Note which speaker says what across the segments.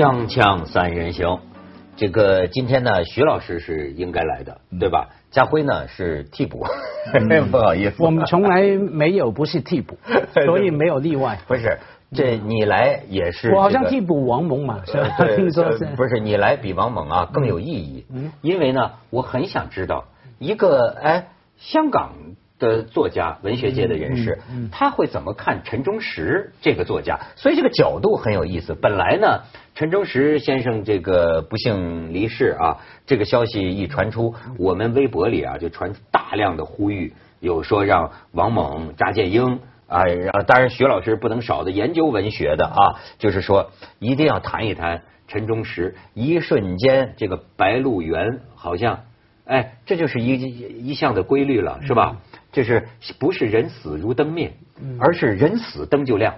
Speaker 1: 锵锵三人行，这个今天呢，徐老师是应该来的，对吧？家辉呢是替补，不好意思，
Speaker 2: 我们从来没有不是替补，所以没有例外。
Speaker 1: 不是，这你来也是。
Speaker 2: 我好像替补王蒙嘛，是吧？听 说是。
Speaker 1: 不是你来比王蒙啊更有意义，嗯因为呢，我很想知道一个哎香港。的作家，文学界的人士，他会怎么看陈忠实这个作家？所以这个角度很有意思。本来呢，陈忠实先生这个不幸离世啊，这个消息一传出，我们微博里啊就传大量的呼吁，有说让王蒙、查建英啊，当然徐老师不能少的研究文学的啊，就是说一定要谈一谈陈忠实。一瞬间，这个白鹿原好像，哎，这就是一一项的规律了，是吧？就是不是人死如灯灭，而是人死灯就亮。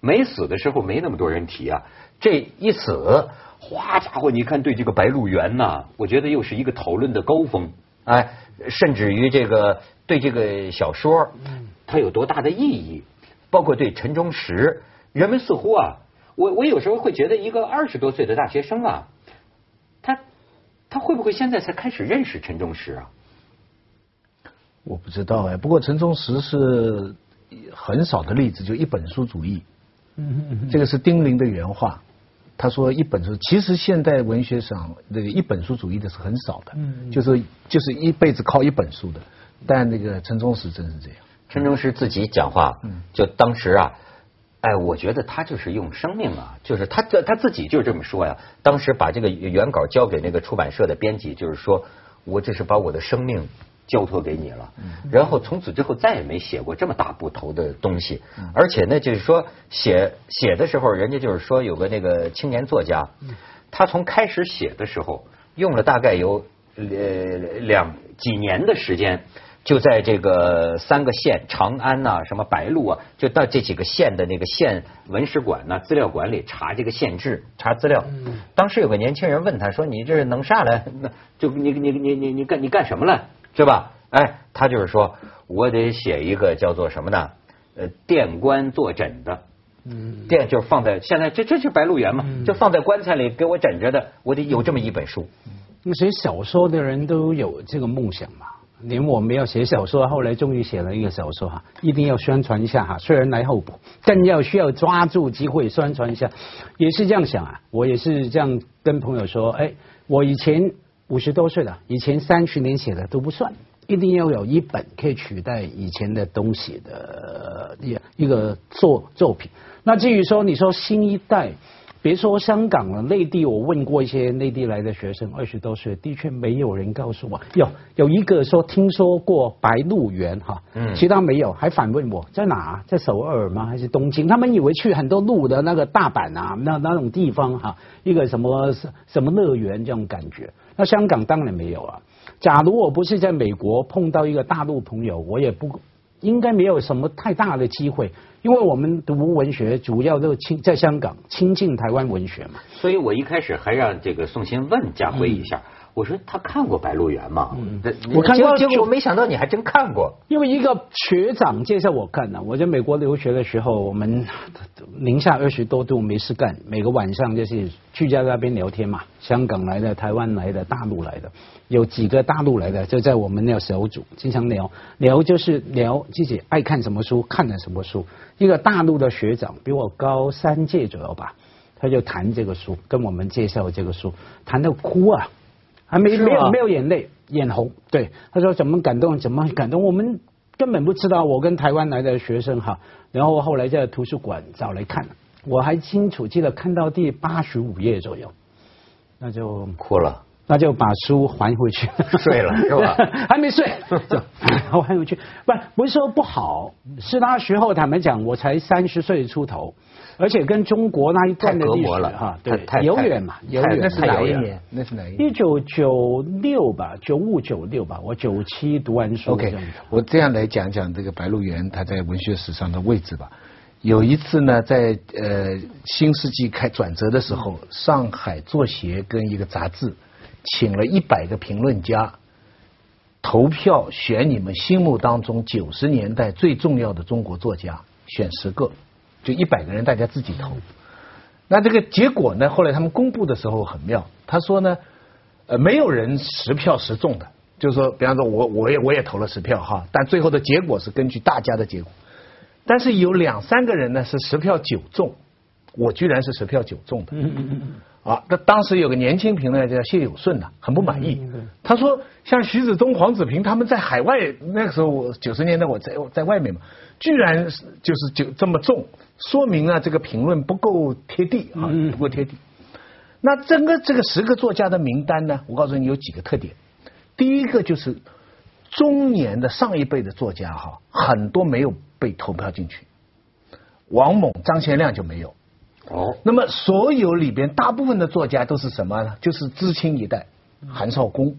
Speaker 1: 没死的时候没那么多人提啊，这一死，哗家伙，你看对这个白鹿原呐，我觉得又是一个讨论的高峰。哎，甚至于这个对这个小说，它有多大的意义？包括对陈忠实，人们似乎啊，我我有时候会觉得一个二十多岁的大学生啊，他他会不会现在才开始认识陈忠实啊？
Speaker 3: 我不知道哎，不过陈忠实是很少的例子，就一本书主义。嗯嗯这个是丁玲的原话，他说一本书，其实现代文学上那个一本书主义的是很少的，嗯，就是就是一辈子靠一本书的，但那个陈忠实真是这样。
Speaker 1: 陈忠实自己讲话，就当时啊，哎，我觉得他就是用生命啊，就是他这他自己就是这么说呀。当时把这个原稿交给那个出版社的编辑，就是说我这是把我的生命。交托给你了，然后从此之后再也没写过这么大部头的东西，而且呢，就是说写写的时候，人家就是说有个那个青年作家，他从开始写的时候用了大概有呃两几年的时间，就在这个三个县长安呐、什么白鹿啊，就到这几个县的那个县文史馆呐、资料馆里查这个县志、查资料。当时有个年轻人问他说：“你这是弄啥来？那 就你你你你你干你干什么了？”是吧？哎，他就是说，我得写一个叫做什么呢？呃，垫棺坐枕的，嗯，垫就是放在现在这这是白鹿原嘛，就放在棺材里给我枕着的，我得有这么一本书。
Speaker 2: 那写小说的人都有这个梦想嘛？连我们要写小说，后来终于写了一个小说哈，一定要宣传一下哈，虽然来后补，更要需要抓住机会宣传一下，也是这样想啊。我也是这样跟朋友说，哎，我以前。五十多岁了，以前三十年写的都不算，一定要有一本可以取代以前的东西的一一个作作品。那至于说你说新一代，别说香港了，内地我问过一些内地来的学生，二十多岁的确没有人告诉我，有有一个说听说过白鹿原哈，嗯，其他没有，还反问我在哪，在首尔吗？还是东京？他们以为去很多路的那个大阪啊，那那种地方哈，一个什么什么乐园这种感觉。那香港当然没有啊。假如我不是在美国碰到一个大陆朋友，我也不应该没有什么太大的机会，因为我们读文学主要都亲在香港亲近台湾文学嘛。
Speaker 1: 所以我一开始还让这个宋先问家辉一下。我说他看过《白鹿原》吗？
Speaker 2: 我看过，
Speaker 1: 结果我没想到你还真看过。
Speaker 2: 因为一个学长介绍我看的，我在美国留学的时候，我们零下二十多度没事干，每个晚上就是去在那边聊天嘛。香港来的、台湾来的、大陆来的，有几个大陆来的就在我们那小组经常聊聊，就是聊自己爱看什么书，看了什么书。一个大陆的学长比我高三届左右吧，他就谈这个书，跟我们介绍这个书，谈到哭啊。还没没有没有眼泪，眼红。对，他说怎么感动，怎么感动，我们根本不知道。我跟台湾来的学生哈，然后后来在图书馆找来看，我还清楚记得看到第八十五页左右，那就
Speaker 1: 哭了。
Speaker 2: 那就把书还回去，
Speaker 1: 睡了 是吧？
Speaker 2: 还没睡，我还回去。不，不是说不好，是那时候坦白讲，我才三十岁出头，而且跟中国那一段的历史哈，对，遥远嘛，遥远。
Speaker 3: 那是哪一年？那是哪一
Speaker 2: 年？一九九六吧，九五九六吧，我九七读完书。
Speaker 3: OK，我这样来讲讲这个白鹿原它在文学史上的位置吧。有一次呢，在呃新世纪开转折的时候，上海作协跟一个杂志。请了一百个评论家投票选你们心目当中九十年代最重要的中国作家，选十个，就一百个人大家自己投。那这个结果呢？后来他们公布的时候很妙，他说呢，呃，没有人十票十中的，就是说，比方说我我也我也投了十票哈，但最后的结果是根据大家的结果。但是有两三个人呢是十票九中，我居然是十票九中的。嗯嗯嗯。啊，那当时有个年轻评论家叫谢有顺呐，很不满意。他说，像徐子东、黄子平他们在海外那个时候我九十年代我在在外面嘛，居然就是就这么重，说明啊这个评论不够贴地啊，不够贴地。那整个这个十个作家的名单呢，我告诉你有几个特点。第一个就是中年的上一辈的作家哈，很多没有被投票进去，王蒙、张贤亮就没有。哦，那么所有里边大部分的作家都是什么呢？就是知青一代，韩少功、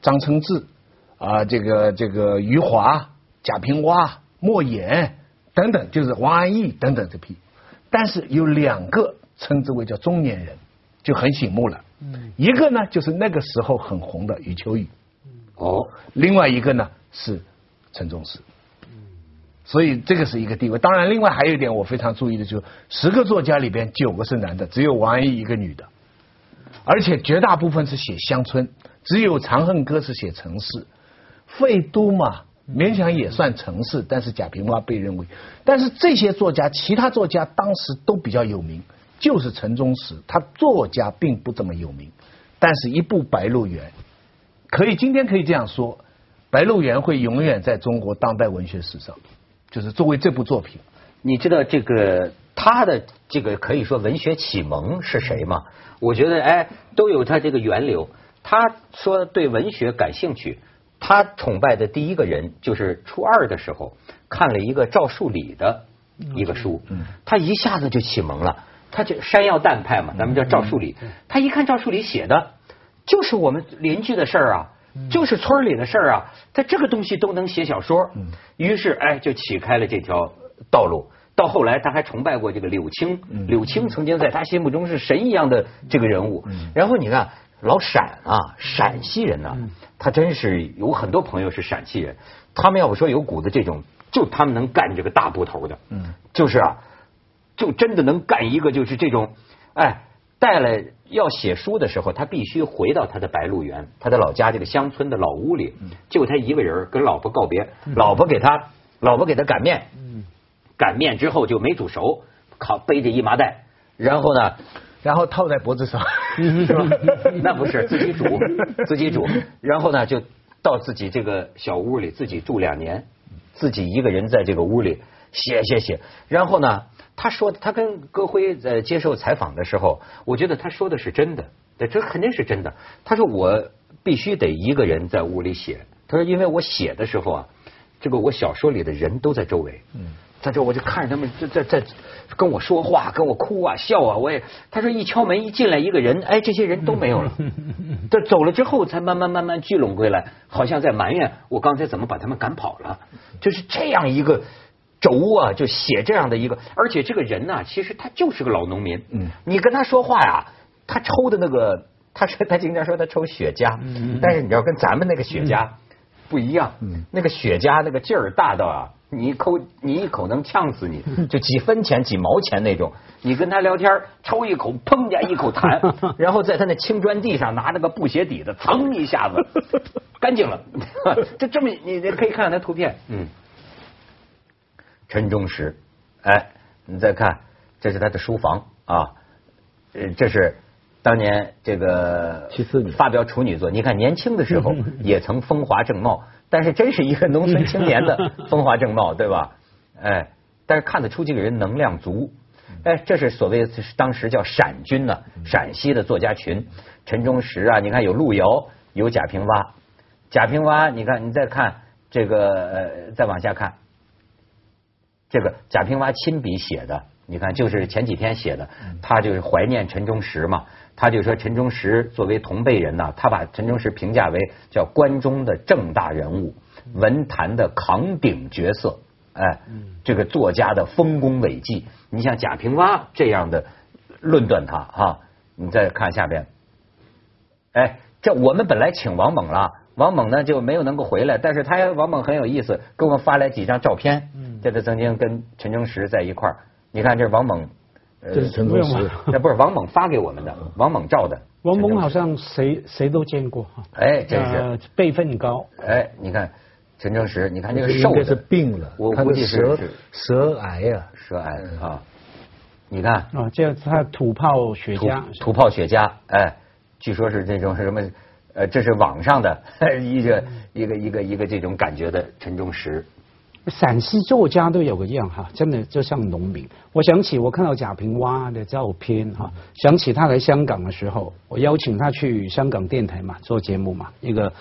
Speaker 3: 张承志啊，这个这个余华、贾平凹、莫言等等，就是王安忆等等这批。但是有两个称之为叫中年人，就很醒目了。嗯，一个呢就是那个时候很红的余秋雨。哦，另外一个呢是陈忠实。所以这个是一个地位。当然，另外还有一点我非常注意的，就是十个作家里边九个是男的，只有王安忆一个女的，而且绝大部分是写乡村，只有《长恨歌》是写城市。废都嘛，勉强也算城市，但是贾平凹被认为，但是这些作家，其他作家当时都比较有名，就是陈忠实，他作家并不怎么有名，但是一部《白鹿原》，可以今天可以这样说，《白鹿原》会永远在中国当代文学史上。就是作为这部作品，
Speaker 1: 你知道这个他的这个可以说文学启蒙是谁吗？我觉得哎，都有他这个源流。他说对文学感兴趣，他崇拜的第一个人就是初二的时候看了一个赵树理的一个书，他一下子就启蒙了。他就山药蛋派嘛，咱们叫赵树理。他一看赵树理写的，就是我们邻居的事儿啊。就是村里的事儿啊，他这个东西都能写小说，于是哎就启开了这条道路。到后来他还崇拜过这个柳青，柳青曾经在他心目中是神一样的这个人物。然后你看老陕啊，陕西人呢，他真是有很多朋友是陕西人，他们要不说有股子这种，就他们能干这个大部头的，就是啊，就真的能干一个就是这种，哎。带来要写书的时候，他必须回到他的白鹿原，他的老家这个乡村的老屋里，就他一个人跟老婆告别，老婆给他老婆给他擀面，擀面之后就没煮熟，靠背着一麻袋，然后呢，
Speaker 3: 然后套在脖子上，
Speaker 1: 是吧？那不是自己煮 自己煮，然后呢就到自己这个小屋里自己住两年，自己一个人在这个屋里写写写，然后呢。他说，他跟戈辉在接受采访的时候，我觉得他说的是真的，这肯定是真的。他说我必须得一个人在屋里写。他说，因为我写的时候啊，这个我小说里的人都在周围。嗯。在这我就看着他们在在在跟我说话，跟我哭啊笑啊。我也他说一敲门一进来一个人，哎，这些人都没有了。这走了之后才慢慢慢慢聚拢归来，好像在埋怨我刚才怎么把他们赶跑了。就是这样一个。轴啊，就写这样的一个，而且这个人呢，其实他就是个老农民。嗯，你跟他说话呀，他抽的那个，他说他经常说他抽雪茄，但是你要跟咱们那个雪茄不一样，那个雪茄那个劲儿大到啊，你一口你一口能呛死你，就几分钱几毛钱那种。你跟他聊天，抽一口，砰家一口痰，然后在他那青砖地上拿那个布鞋底子，噌一下子 干净了。就这么，你可以看看他图片，嗯。陈忠实，哎，你再看，这是他的书房啊，呃，这是当年这个
Speaker 3: 七四年
Speaker 1: 发表处女作。你看年轻的时候 也曾风华正茂，但是真是一个农村青年的 风华正茂，对吧？哎，但是看得出这个人能量足。哎，这是所谓当时叫陕军呢，陕西的作家群，陈忠实啊，你看有路遥，有贾平凹，贾平凹，你看你再看这个，呃，再往下看。这个贾平凹亲笔写的，你看就是前几天写的，他就是怀念陈忠实嘛，他就说陈忠实作为同辈人呐，他把陈忠实评价为叫关中的正大人物，文坛的扛鼎角色，哎，这个作家的丰功伟绩，你像贾平凹这样的论断他哈，你再看下边，哎，这我们本来请王猛了。王猛呢就没有能够回来，但是他王猛很有意思，给我们发来几张照片。嗯，这他曾经跟陈忠实在一块儿。你看这是王猛
Speaker 3: 这是陈忠实，
Speaker 1: 那 不是王猛发给我们的，王猛照的。
Speaker 2: 王猛好像谁谁都见过哈。
Speaker 1: 哎，真是
Speaker 2: 辈分高。
Speaker 1: 哎，你看陈忠实，你看这个瘦
Speaker 3: 的是病了，
Speaker 1: 我估计
Speaker 3: 是舌癌呀，
Speaker 1: 舌癌啊。你看
Speaker 2: 啊，这他土炮雪茄，
Speaker 1: 土炮雪茄，哎，据说是这种什么，呃，这是网上的 一个一个一个一个这种感觉的陈忠实。
Speaker 2: 陕西作家都有个样哈，真的就像农民。我想起我看到贾平凹的照片哈，想起他来香港的时候，我邀请他去香港电台嘛做节目嘛，一个。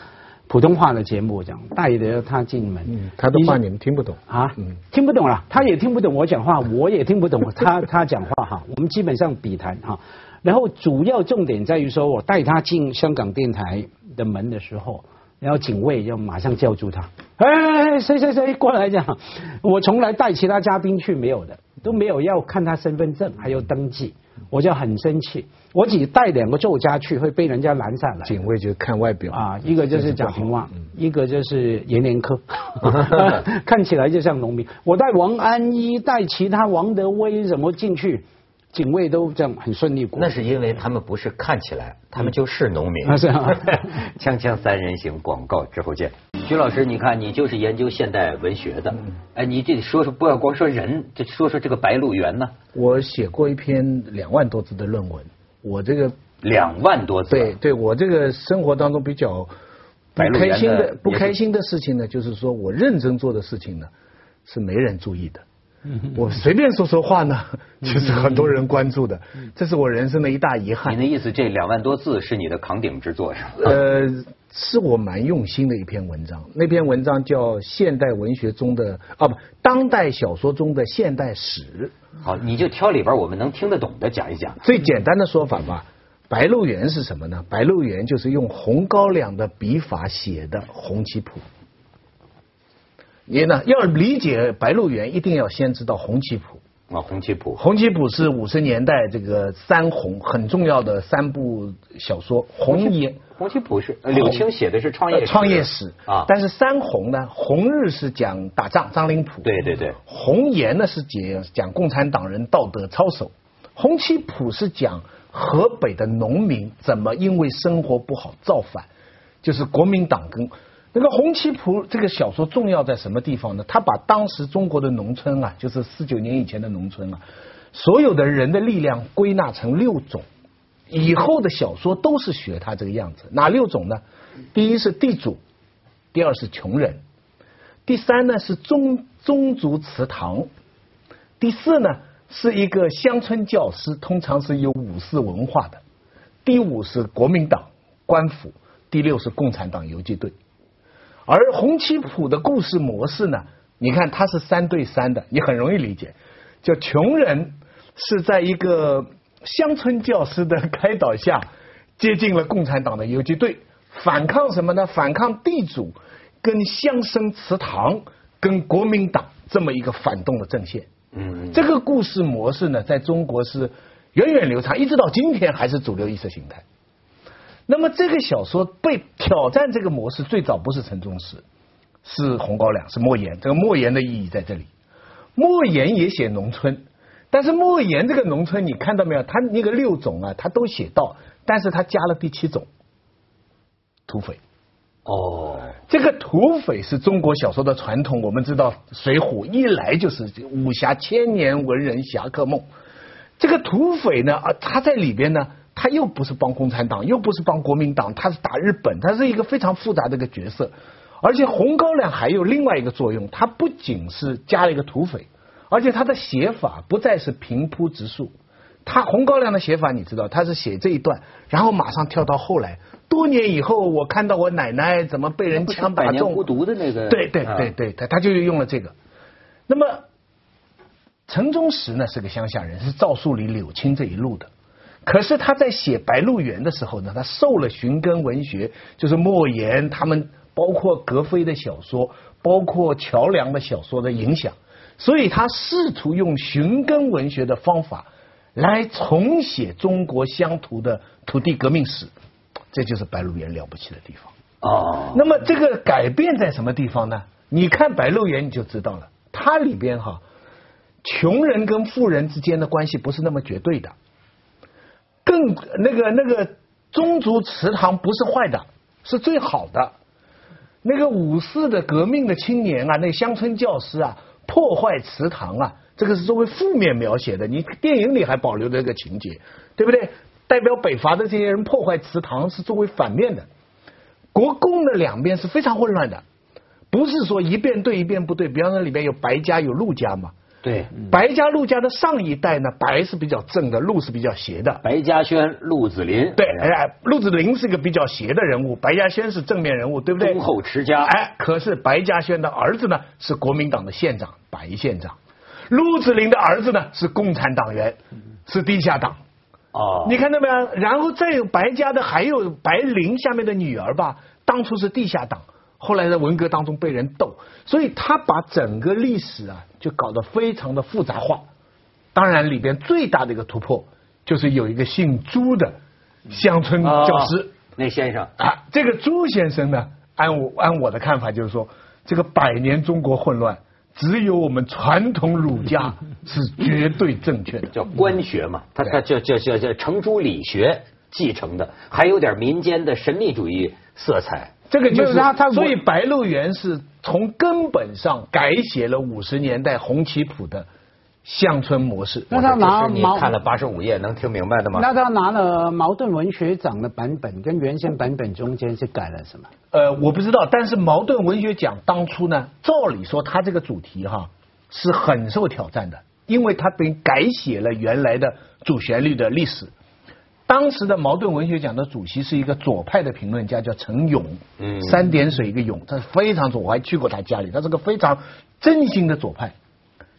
Speaker 2: 普通话的节目这样带着他进门，
Speaker 3: 他的话你们听不懂
Speaker 2: 啊？听不懂了，他也听不懂我讲话，我也听不懂他 他讲话哈。我们基本上比谈哈，然后主要重点在于说我带他进香港电台的门的时候，然后警卫要马上叫住他，哎，谁谁谁过来讲，我从来带其他嘉宾去没有的，都没有要看他身份证，还有登记。我就很生气，我只带两个作家去，会被人家拦下来。
Speaker 3: 警卫就看外表
Speaker 2: 啊，一个就是贾平凹，一个就是阎连科，看起来就像农民。我带王安忆，带其他王德威什么进去。警卫都这样很顺利过，
Speaker 1: 那是因为他们不是看起来，他们就是农民。
Speaker 2: 是啊，
Speaker 1: 锵锵三人行，广告之后见。徐老师，你看你就是研究现代文学的，哎，你这说说不要光说人，这说说这个《白鹿原》呢。
Speaker 3: 我写过一篇两万多字的论文，我这个
Speaker 1: 两万多字。
Speaker 3: 对对，我这个生活当中比较不开心的不开心的事情呢，就是说我认真做的事情呢，是没人注意的。我随便说说话呢，就是很多人关注的，这是我人生的一大遗憾。
Speaker 1: 你的意思，这两万多字是你的扛鼎之作是吗？
Speaker 3: 呃，是我蛮用心的一篇文章。那篇文章叫《现代文学中的啊不，当代小说中的现代史》。
Speaker 1: 好，你就挑里边我们能听得懂的讲一讲。
Speaker 3: 最简单的说法吧，《白鹿原》是什么呢？《白鹿原》就是用红高粱的笔法写的红旗谱。你呢？要理解《白鹿原》，一定要先知道《红旗谱》
Speaker 1: 啊，《红旗谱》。
Speaker 3: 《红旗谱》是五十年代这个三红很重要的三部小说。红
Speaker 1: 颜，《红旗谱》是柳青写的是创业
Speaker 3: 创业史啊。但是三红呢，红日是讲打仗，张灵甫。
Speaker 1: 对对对。
Speaker 3: 红岩呢是讲讲共产党人道德操守，《红旗谱》是讲河北的农民怎么因为生活不好造反，就是国民党跟。那个《红旗谱》这个小说重要在什么地方呢？他把当时中国的农村啊，就是四九年以前的农村啊，所有的人的力量归纳成六种，以后的小说都是学他这个样子。哪六种呢？第一是地主，第二是穷人，第三呢是宗宗族祠堂，第四呢是一个乡村教师，通常是有武士文化的，第五是国民党官府，第六是共产党游击队。而洪七普的故事模式呢？你看它是三对三的，你很容易理解。就穷人是在一个乡村教师的开导下，接近了共产党的游击队，反抗什么呢？反抗地主跟乡绅祠堂跟国民党这么一个反动的阵线。嗯，这个故事模式呢，在中国是源远流长，一直到今天还是主流意识形态。那么这个小说被挑战这个模式最早不是陈忠实，是红高粱，是莫言。这个莫言的意义在这里，莫言也写农村，但是莫言这个农村你看到没有？他那个六种啊，他都写到，但是他加了第七种，土匪。
Speaker 1: 哦，
Speaker 3: 这个土匪是中国小说的传统。我们知道《水浒》一来就是武侠千年文人侠客梦，这个土匪呢啊，他在里边呢。他又不是帮共产党，又不是帮国民党，他是打日本，他是一个非常复杂的一个角色。而且红高粱还有另外一个作用，他不仅是加了一个土匪，而且他的写法不再是平铺直述。他红高粱的写法，你知道，他是写这一段，然后马上跳到后来，多年以后，我看到我奶奶怎么被人枪打中，
Speaker 1: 孤独的那个，
Speaker 3: 对对对对，他他就用了这个。那么陈忠实呢是个乡下人，是赵树理、柳青这一路的。可是他在写《白鹿原》的时候呢，他受了寻根文学，就是莫言他们，包括格非的小说，包括乔梁的小说的影响，所以他试图用寻根文学的方法来重写中国乡土的土地革命史，这就是《白鹿原》了不起的地方。哦，那么这个改变在什么地方呢？你看《白鹿原》你就知道了，它里边哈。穷人跟富人之间的关系不是那么绝对的，那个那个宗族祠堂不是坏的，是最好的。那个五四的革命的青年啊，那乡村教师啊，破坏祠堂啊，这个是作为负面描写的。你电影里还保留了这个情节，对不对？代表北伐的这些人破坏祠堂是作为反面的。国共的两边是非常混乱的，不是说一边对一边不对。比方说里边有白家有陆家嘛。
Speaker 1: 对，
Speaker 3: 白家陆家的上一代呢，白是比较正的，陆是比较邪的。
Speaker 1: 白嘉轩、陆子霖，
Speaker 3: 对，哎，陆子霖是一个比较邪的人物，白嘉轩是正面人物，对不对？
Speaker 1: 忠厚持家。
Speaker 3: 哎，可是白嘉轩的儿子呢是国民党的县长，白县长；陆子霖的儿子呢是共产党员，是地下党。
Speaker 1: 哦，
Speaker 3: 你看到没有？然后再有白家的，还有白灵下面的女儿吧，当初是地下党。后来在文革当中被人斗，所以他把整个历史啊就搞得非常的复杂化。当然里边最大的一个突破就是有一个姓朱的乡村教师，
Speaker 1: 那先生
Speaker 3: 啊，这个朱先生呢，按我按我的看法就是说，这个百年中国混乱，只有我们传统儒家 是绝对正确的，
Speaker 1: 叫官学嘛，他他叫叫叫叫程朱理学继承的，还有点民间的神秘主义色彩。
Speaker 3: 这个就是他，他所以《白鹿原》是从根本上改写了五十年代红旗谱的乡村模式。
Speaker 1: 那他拿你看了八十五页能听明白的吗？
Speaker 2: 那他拿了茅盾文学奖的版本跟原先版本中间是改了什么？
Speaker 3: 呃，我不知道。但是茅盾文学奖当初呢，照理说他这个主题哈是很受挑战的，因为他等于改写了原来的主旋律的历史。当时的茅盾文学奖的主席是一个左派的评论家，叫陈勇，嗯，三点水一个勇，他是非常左，我还去过他家里，他是个非常真心的左派。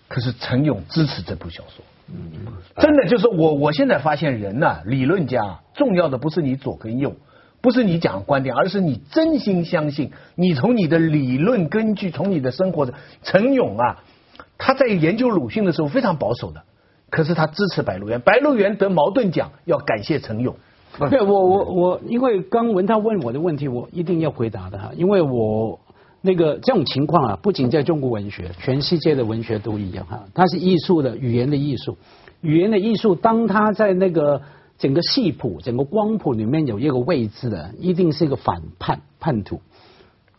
Speaker 3: 可是陈勇支持这部小说，嗯，真的就是我，我现在发现人呐，理论家重要的不是你左跟右，不是你讲观点，而是你真心相信，你从你的理论根据，从你的生活的。陈勇啊，他在研究鲁迅的时候非常保守的。可是他支持《白鹿原》，《白鹿原》得茅盾奖，要感谢陈勇。
Speaker 2: 对，我我我，因为刚文涛问我的问题，我一定要回答的哈，因为我那个这种情况啊，不仅在中国文学，全世界的文学都一样哈。它是艺术的语言的艺术，语言的艺术，当它在那个整个戏谱、整个光谱里面有一个位置的，一定是一个反叛叛徒，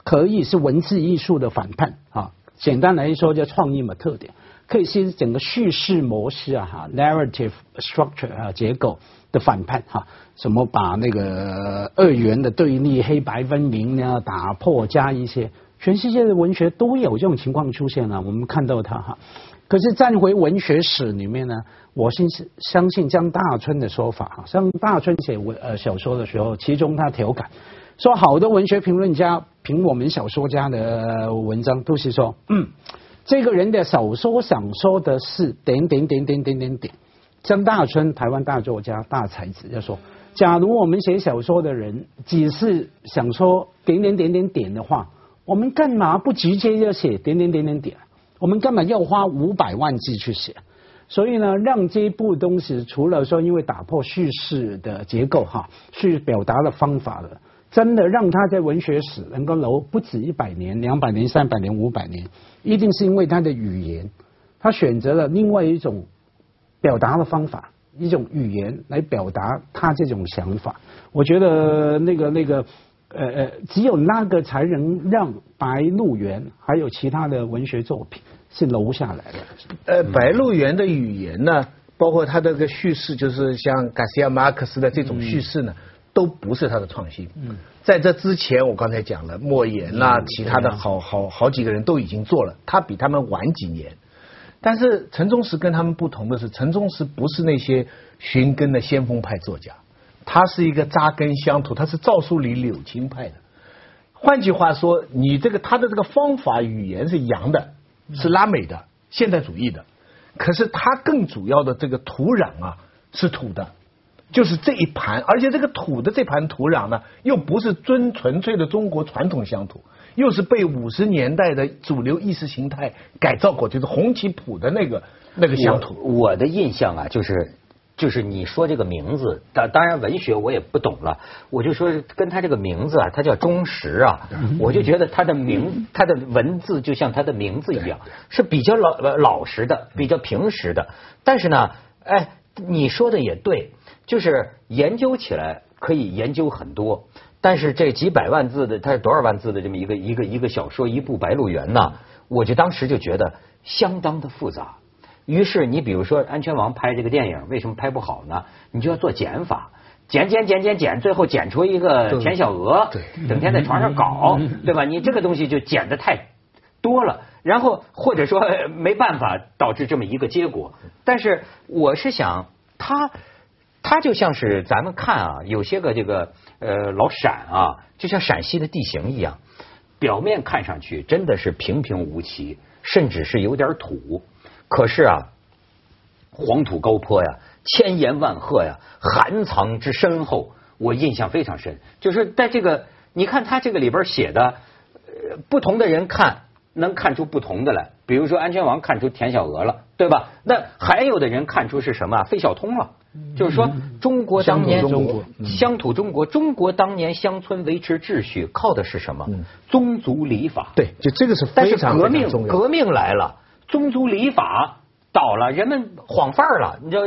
Speaker 2: 可以是文字艺术的反叛啊。简单来说，叫创意嘛特点。可以是整个叙事模式啊，哈，narrative structure 啊，结构的反叛哈，什么把那个二元的对立、黑白分明呢打破，加一些，全世界的文学都有这种情况出现了，我们看到它哈。可是站回文学史里面呢，我信相信江大春的说法哈，江大春写文呃小说的时候，其中他调侃说，好多文学评论家评我们小说家的文章都是说，嗯。这个人的小说想说的是点点点点点点点。张大春，台湾大作家、大才子，就说：假如我们写小说的人只是想说点点点点点的话，我们干嘛不直接就写点点点点点？我们干嘛要花五百万字去写？所以呢，让这部东西除了说因为打破叙事的结构哈，去表达的方法了。真的让他在文学史能够留不止一百年、两百年、三百年、五百年，一定是因为他的语言，他选择了另外一种表达的方法，一种语言来表达他这种想法。我觉得那个那个呃呃，只有那个才能让《白鹿原》还有其他的文学作品是留下来的。
Speaker 3: 呃，《白鹿原》的语言呢，包括他的个叙事，就是像加西亚马克思的这种叙事呢。都不是他的创新。嗯，在这之前，我刚才讲了，莫言啦，其他的好好好几个人都已经做了，他比他们晚几年。但是陈忠实跟他们不同的是，陈忠实不是那些寻根的先锋派作家，他是一个扎根乡土，他是赵树理柳青派的。换句话说，你这个他的这个方法语言是洋的，是拉美的现代主义的，可是他更主要的这个土壤啊是土的。就是这一盘，而且这个土的这盘土壤呢，又不是纯纯粹的中国传统乡土，又是被五十年代的主流意识形态改造过，就是红旗谱的那个那个乡土。
Speaker 1: 我的印象啊，就是就是你说这个名字，当当然文学我也不懂了，我就说跟他这个名字啊，他叫钟石啊，我就觉得他的名，他的文字就像他的名字一样，是比较老老实的，比较平实的。但是呢，哎，你说的也对，就是研究起来可以研究很多，但是这几百万字的，它是多少万字的这么一个一个一个小说，一部《白鹿原》呢，我就当时就觉得相当的复杂。于是你比如说《安全王》拍这个电影，为什么拍不好呢？你就要做减法，减减减减减，最后剪出一个田小娥，整天在床上搞，对吧？你这个东西就剪的太多了，然后或者说没办法导致这么一个结果。但是我是想，他他就像是咱们看啊，有些个这个呃老陕啊，就像陕西的地形一样，表面看上去真的是平平无奇，甚至是有点土。可是啊，黄土高坡呀，千岩万壑呀，含藏之深厚，我印象非常深。就是在这个，你看他这个里边写的，呃不同的人看能看出不同的来。比如说安全王看出田小娥了，对吧？那还有的人看出是什么？费孝通了。就是说，中国当年乡土中国，中国当年乡村维持秩序靠的是什么？宗族礼法。
Speaker 3: 对，就这个是非常
Speaker 1: 革命，革命来了。宗族礼法倒了，人们晃范儿了，你知道？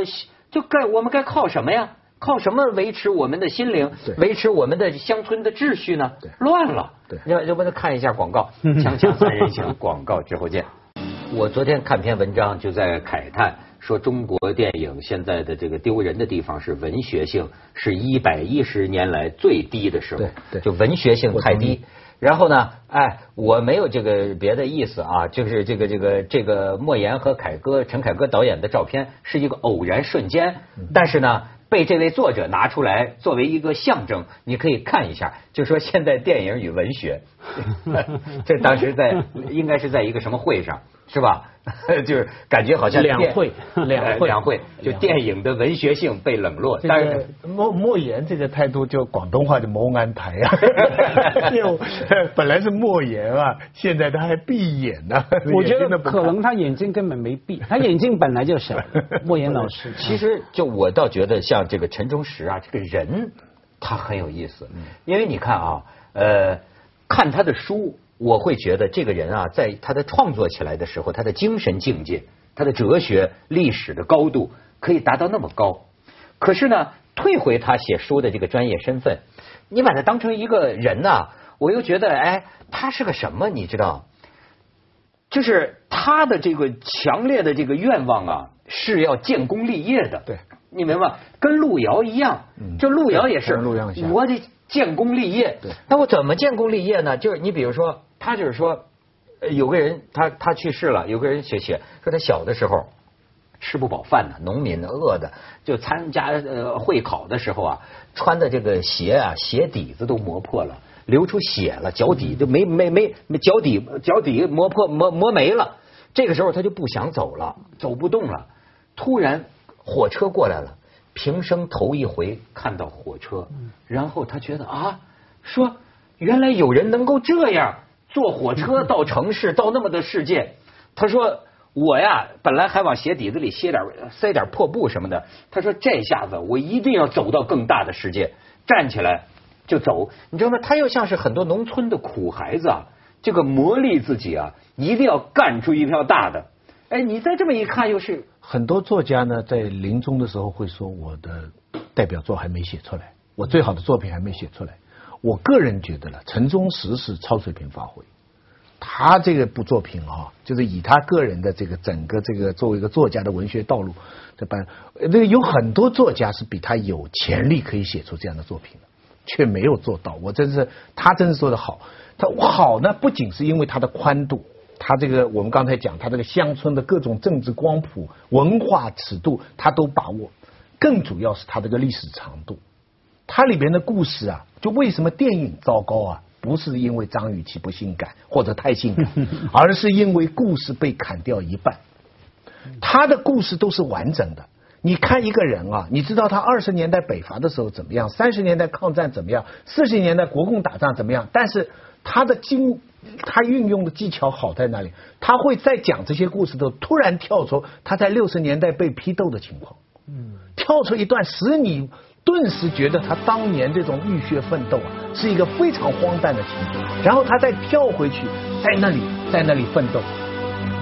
Speaker 1: 就该我们该靠什么呀？靠什么维持我们的心灵，维持我们的乡村的秩序呢？乱了。要要不咱看一下广告，锵锵三人行广告之后见。我昨天看篇文章，就在慨叹说，中国电影现在的这个丢人的地方是文学性，是一百一十年来最低的时候，就文学性太低。然后呢？哎，我没有这个别的意思啊，就是这个这个这个莫言和凯歌陈凯歌导演的照片是一个偶然瞬间，但是呢，被这位作者拿出来作为一个象征，你可以看一下，就说现在电影与文学，这当时在应该是在一个什么会上。是吧？就是感觉好像
Speaker 2: 两会，两会，
Speaker 1: 两会，就电影的文学性被冷落。
Speaker 3: 但是莫莫言这个态度，就广东话的莫安台啊，就本来是莫言啊，现在他还闭眼呢。
Speaker 2: 我觉得可能他眼睛根本没闭，他眼睛本来就小。莫言老师，
Speaker 1: 其实就我倒觉得像这个陈忠实啊，这个人他很有意思，因为你看啊，呃，看他的书。我会觉得这个人啊，在他的创作起来的时候，他的精神境界、他的哲学、历史的高度可以达到那么高。可是呢，退回他写书的这个专业身份，你把他当成一个人呐，我又觉得，哎，他是个什么？你知道？就是他的这个强烈的这个愿望啊，是要建功立业的。
Speaker 3: 对，
Speaker 1: 你明白？跟路遥一样，就路遥也是，我得建功立业。那我怎么建功立业呢？就是你比如说。他就是说，有个人他他去世了，有个人写写说他小的时候吃不饱饭呢，农民饿的，就参加呃会考的时候啊，穿的这个鞋啊鞋底子都磨破了，流出血了，脚底就没没没脚底脚底磨破磨磨没了，这个时候他就不想走了，走不动了，突然火车过来了，平生头一回看到火车，然后他觉得啊，说原来有人能够这样。坐火车到城市，到那么的世界。他说：“我呀，本来还往鞋底子里塞点塞点破布什么的。他说这下子我一定要走到更大的世界，站起来就走。你知道吗？他又像是很多农村的苦孩子啊，这个磨砺自己啊，一定要干出一票大的。哎，你再这么一看，又是
Speaker 3: 很多作家呢，在临终的时候会说：我的代表作还没写出来，我最好的作品还没写出来。”我个人觉得了，陈忠实是超水平发挥。他这个部作品啊，就是以他个人的这个整个这个作为一个作家的文学道路，这般那个有很多作家是比他有潜力可以写出这样的作品的，却没有做到。我真是他真是说的好，他好呢，不仅是因为他的宽度，他这个我们刚才讲他这个乡村的各种政治光谱、文化尺度，他都把握。更主要是他这个历史长度。它里边的故事啊，就为什么电影糟糕啊？不是因为张雨绮不性感或者太性感，而是因为故事被砍掉一半。他的故事都是完整的。你看一个人啊，你知道他二十年代北伐的时候怎么样，三十年代抗战怎么样，四十年代国共打仗怎么样？但是他的经，他运用的技巧好在哪里？他会在讲这些故事的时候，突然跳出他在六十年代被批斗的情况。嗯，跳出一段使你顿时觉得他当年这种浴血奋斗啊，是一个非常荒诞的情节，然后他再跳回去，在那里在那里奋斗，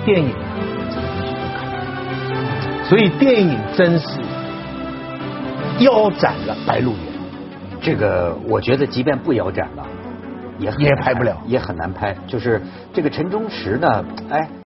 Speaker 3: 电影啊，这个东西不看，所以电影真是腰斩了《白鹿原》。
Speaker 1: 这个我觉得，即便不腰斩了，也
Speaker 3: 也拍不了，
Speaker 1: 也很难拍。就是这个陈忠实呢，哎。